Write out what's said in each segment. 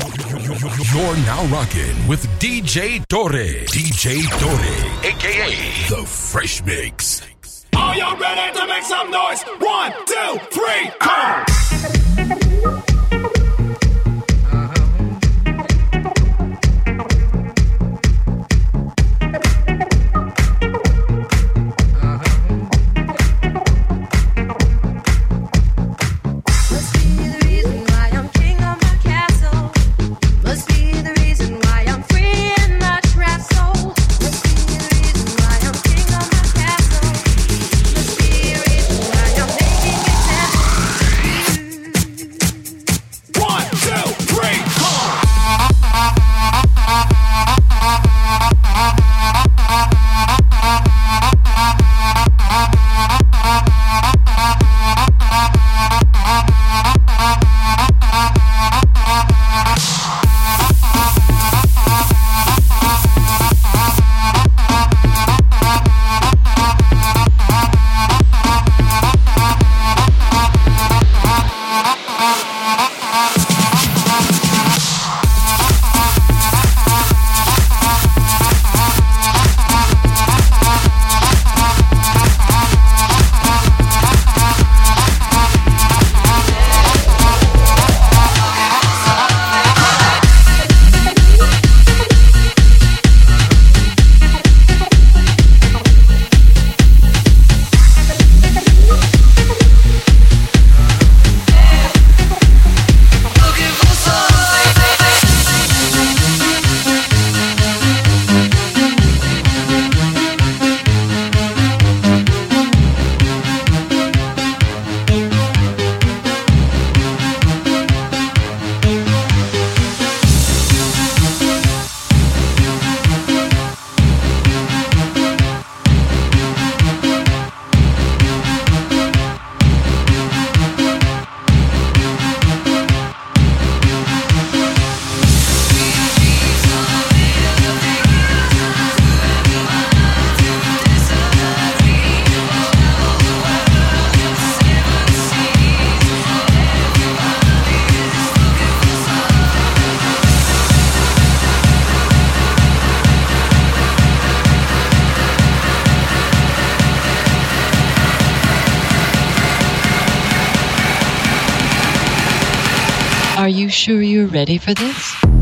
You're now rocking with DJ Torre. DJ Torre, aka The Fresh Mix. Are you ready to make some noise? One, two, three, come! Sure you're ready for this?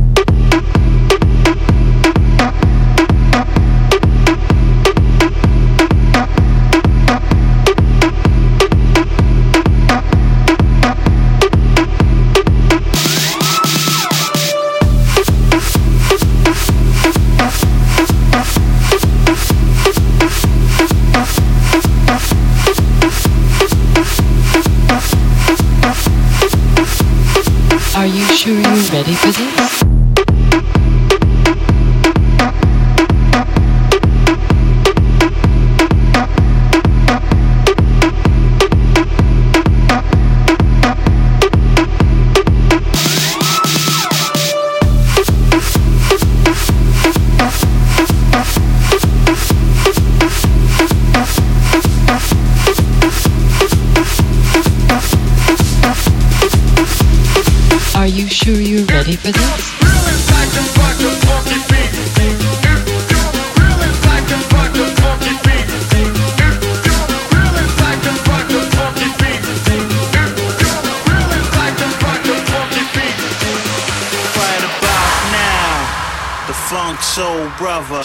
You're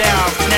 It out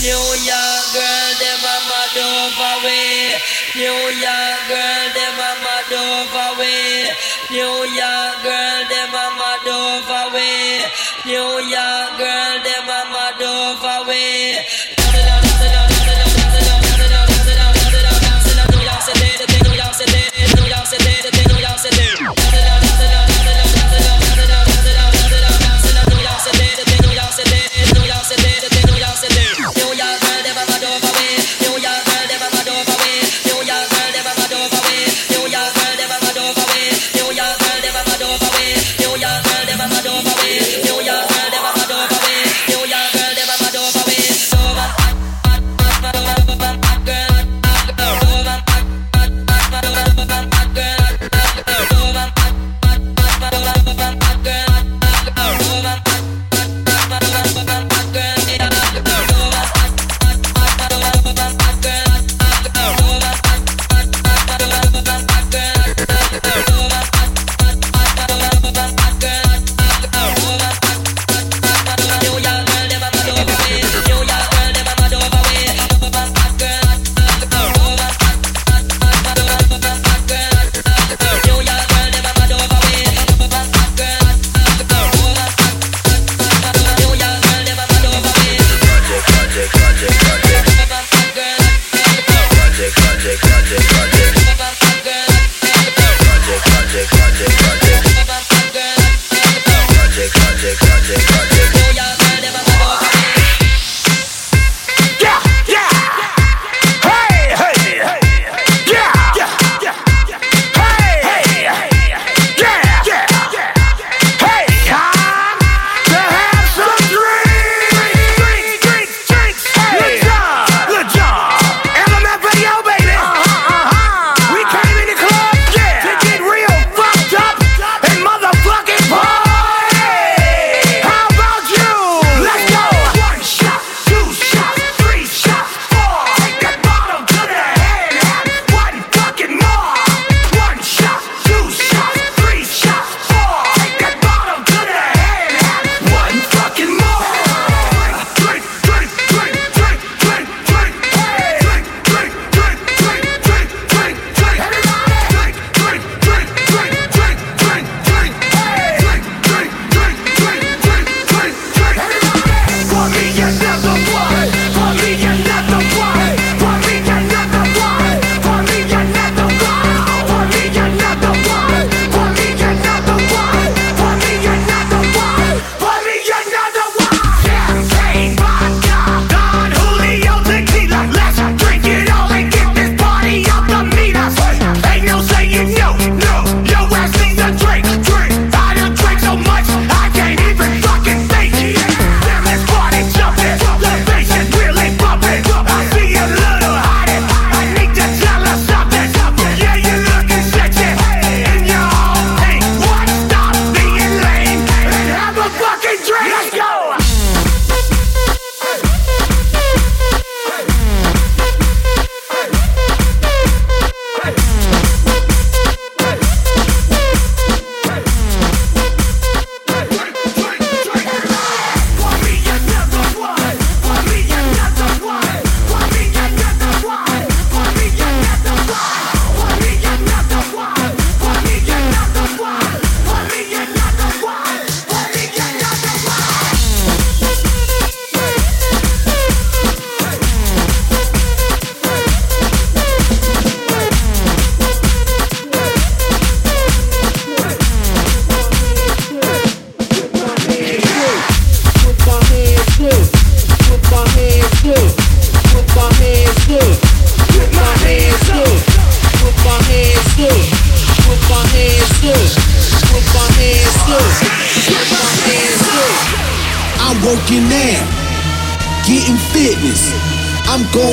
New York girl, them a mad over we. New York girl, them a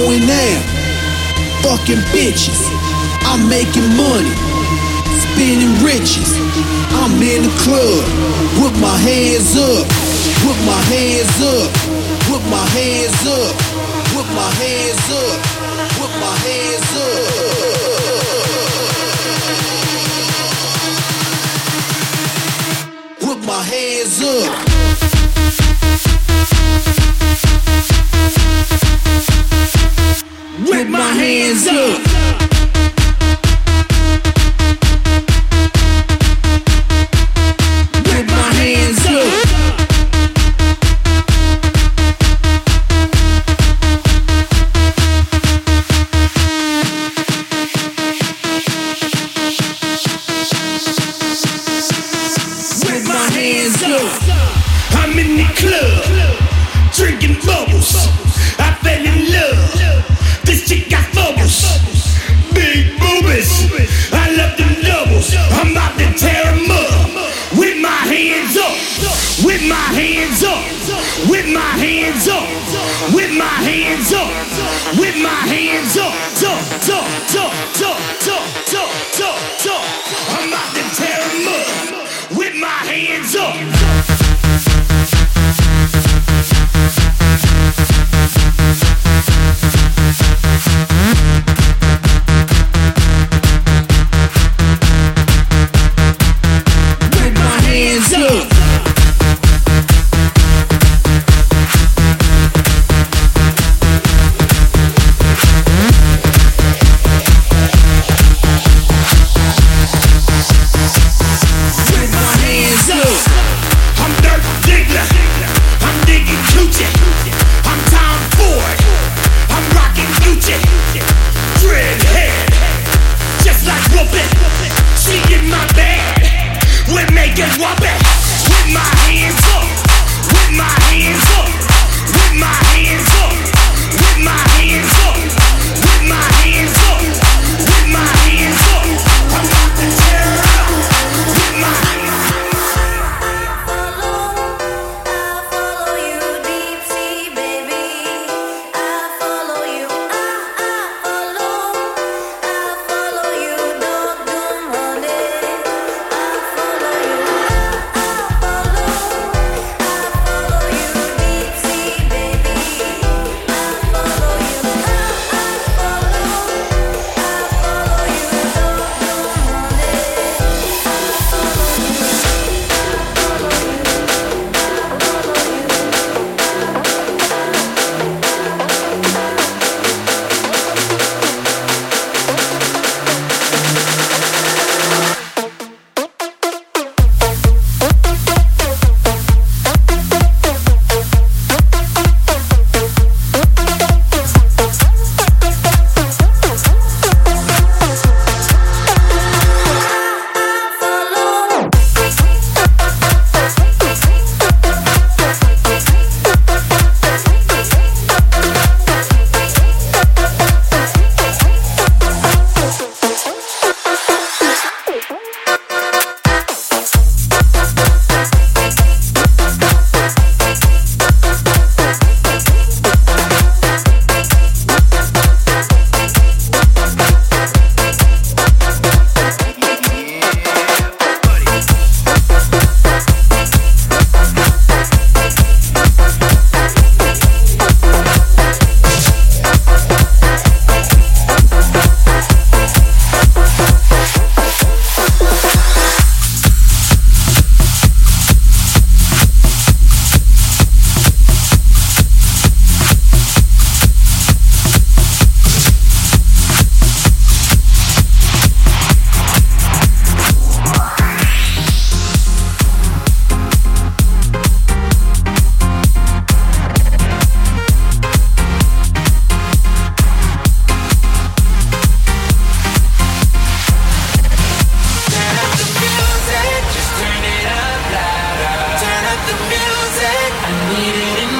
going down. Fucking bitches, I'm making money, spinning riches. I'm in the club, Whip my hands up, Whip my hands up, Whip my hands up, Whip my hands up, Whip my hands up. Whip my hands up with my hands up. hands up, with my hands up, with my hands up, with my hands up, up, up, up, up, up, up, up, up. I'm about to tear them up. With my hands up. the music. I need it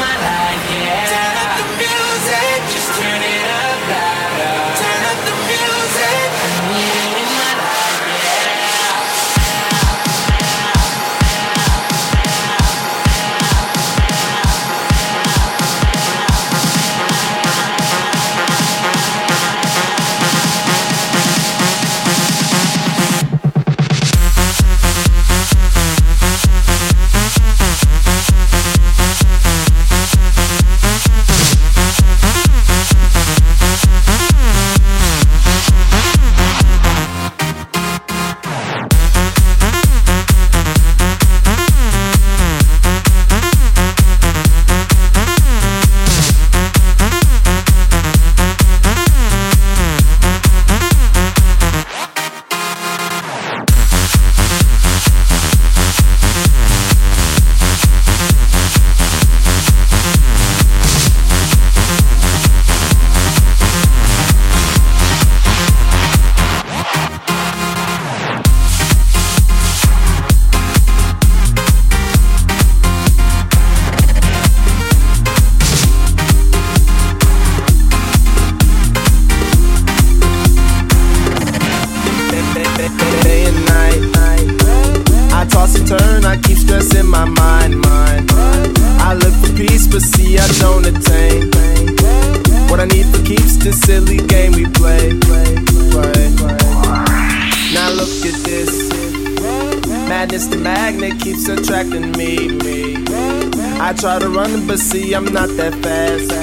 see, I'm not that fast.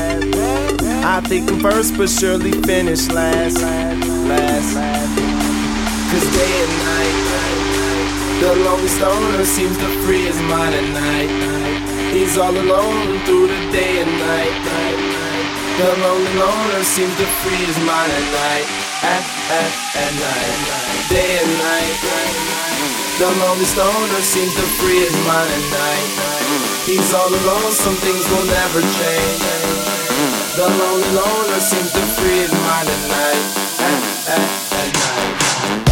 I think I'm first, but surely finish last. Last. Cause day and night, the lonely stoner seems to free his mind at night. He's all alone through the day and night. The lonely loner seems to free his mind at night. At, at, at night. Day and night. The lonely stoner seems to free his mind at night. He's all alone, some things will never change. The lonely loner seems to free his mind at night. At, at, at night.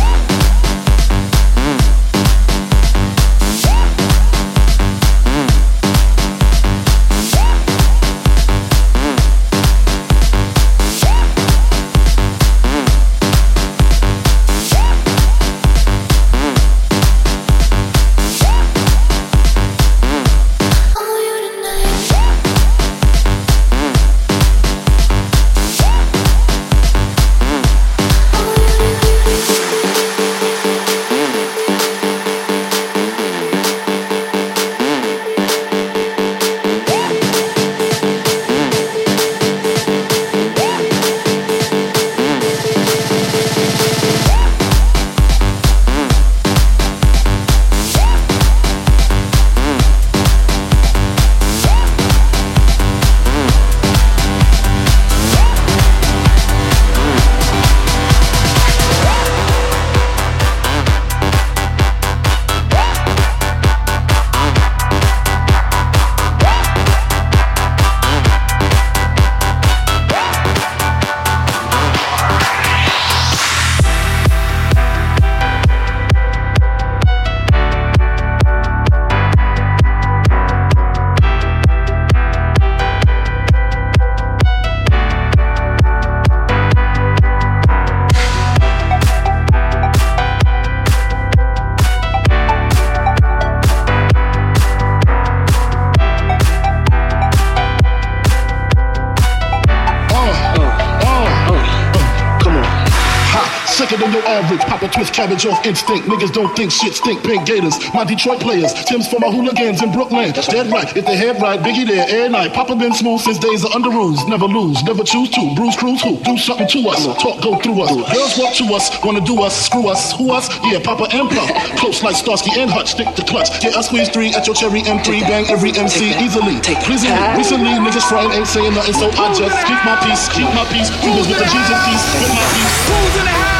Cabbage off instinct. Niggas don't think shit stink. Pink Gators. My Detroit players. Tim's for my hooligans in Brooklyn. Dead right. If they head right, Biggie there. Air night. Papa been smooth since days of under rules. Never lose. Never choose to. Bruce Cruz who? Do something to us. Talk go through us. Girls walk to us. Wanna do us. Screw us. Who us? Yeah, Papa and Pop. Close like Starsky and Hutch. Stick to clutch. Yeah, I squeeze three at your cherry M3. Bang every MC easily. Pleasingly. Recently, niggas frying ain't saying nothing. So I just keep my peace. Keep my peace. Fingers with the Jesus peace. With my peace. Who's in the house?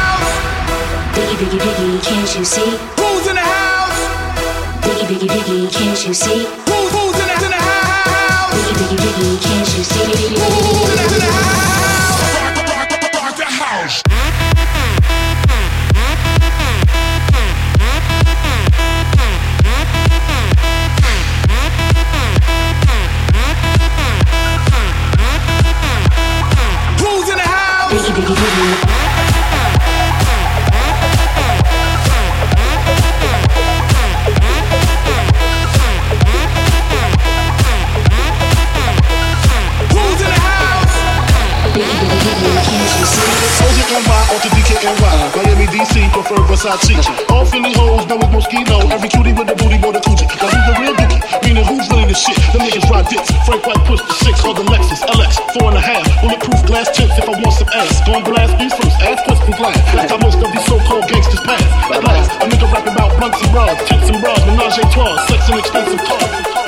Biggie, biggie, biggie, can't you see? Who's in the house? Biggie, biggie, biggie, can't you see? Who, who's in the, in the house? Biggie, biggie, biggie, can't you see? Who's in the, in the house? Rock the house. Who's in the house? Biggie, biggie, biggie. Prefer Versace. All Philly hoes know it's Moschino. Every cutie with the booty, boy, the coochie. Now who's the real dookie? Meaning who's really the shit? The niggas ride dicks. Frank White push the six, called the Lexus LX, four and a half. Bulletproof glass tips if I want some ass. Gon' blast me first, ass and glass. That's how most of these so-called gangsters pass. At last, a nigga rapping about blunts and rods, tits and bras, menage a trois, sex and expensive cars.